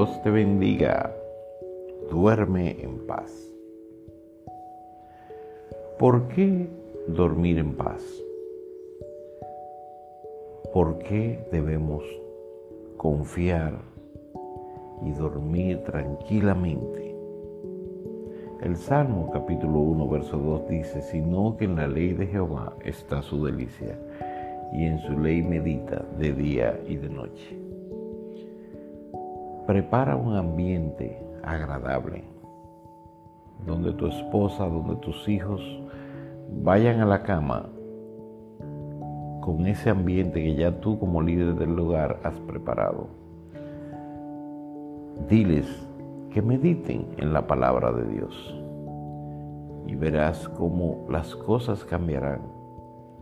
Dios te bendiga. Duerme en paz. ¿Por qué dormir en paz? ¿Por qué debemos confiar y dormir tranquilamente? El Salmo capítulo 1, verso 2 dice, sino que en la ley de Jehová está su delicia, y en su ley medita de día y de noche. Prepara un ambiente agradable, donde tu esposa, donde tus hijos vayan a la cama con ese ambiente que ya tú como líder del lugar has preparado. Diles que mediten en la palabra de Dios y verás cómo las cosas cambiarán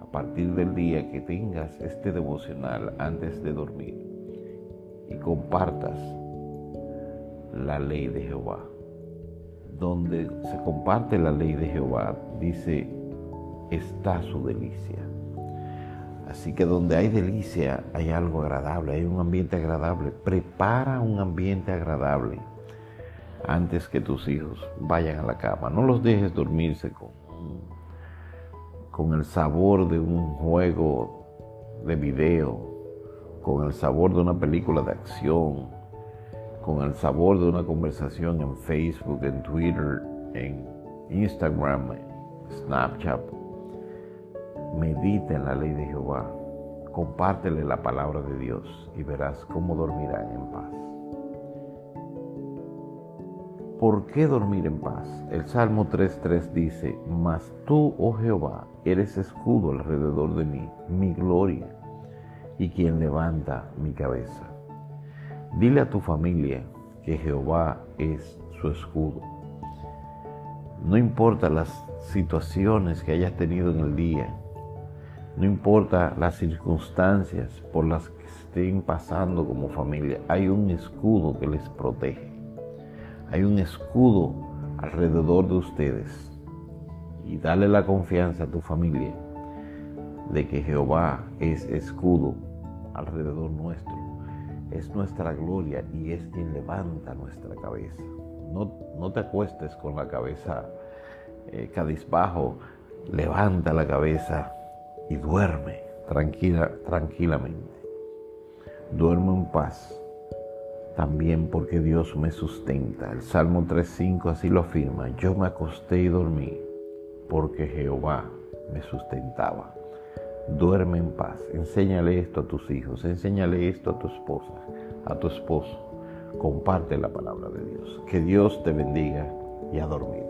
a partir del día que tengas este devocional antes de dormir y compartas la ley de Jehová. Donde se comparte la ley de Jehová, dice, está su delicia. Así que donde hay delicia hay algo agradable, hay un ambiente agradable. Prepara un ambiente agradable antes que tus hijos vayan a la cama. No los dejes dormirse con, con el sabor de un juego de video, con el sabor de una película de acción, con el sabor de una conversación en Facebook, en Twitter, en Instagram, Snapchat. Medita en la ley de Jehová, compártele la palabra de Dios y verás cómo dormirán en paz. ¿Por qué dormir en paz? El Salmo 3.3 dice, Mas tú, oh Jehová, eres escudo alrededor de mí, mi gloria, y quien levanta mi cabeza. Dile a tu familia que Jehová es su escudo. No importa las situaciones que hayas tenido en el día, no importa las circunstancias por las que estén pasando como familia, hay un escudo que les protege. Hay un escudo alrededor de ustedes. Y dale la confianza a tu familia de que Jehová es escudo alrededor nuestro. Es nuestra gloria y es quien levanta nuestra cabeza. No, no te acuestes con la cabeza eh, cadizbajo. Levanta la cabeza y duerme tranquila, tranquilamente. Duerme en paz, también porque Dios me sustenta. El Salmo 3.5 así lo afirma. Yo me acosté y dormí porque Jehová me sustentaba. Duerme en paz. Enséñale esto a tus hijos. Enséñale esto a tu esposa, a tu esposo. Comparte la palabra de Dios. Que Dios te bendiga y a dormir.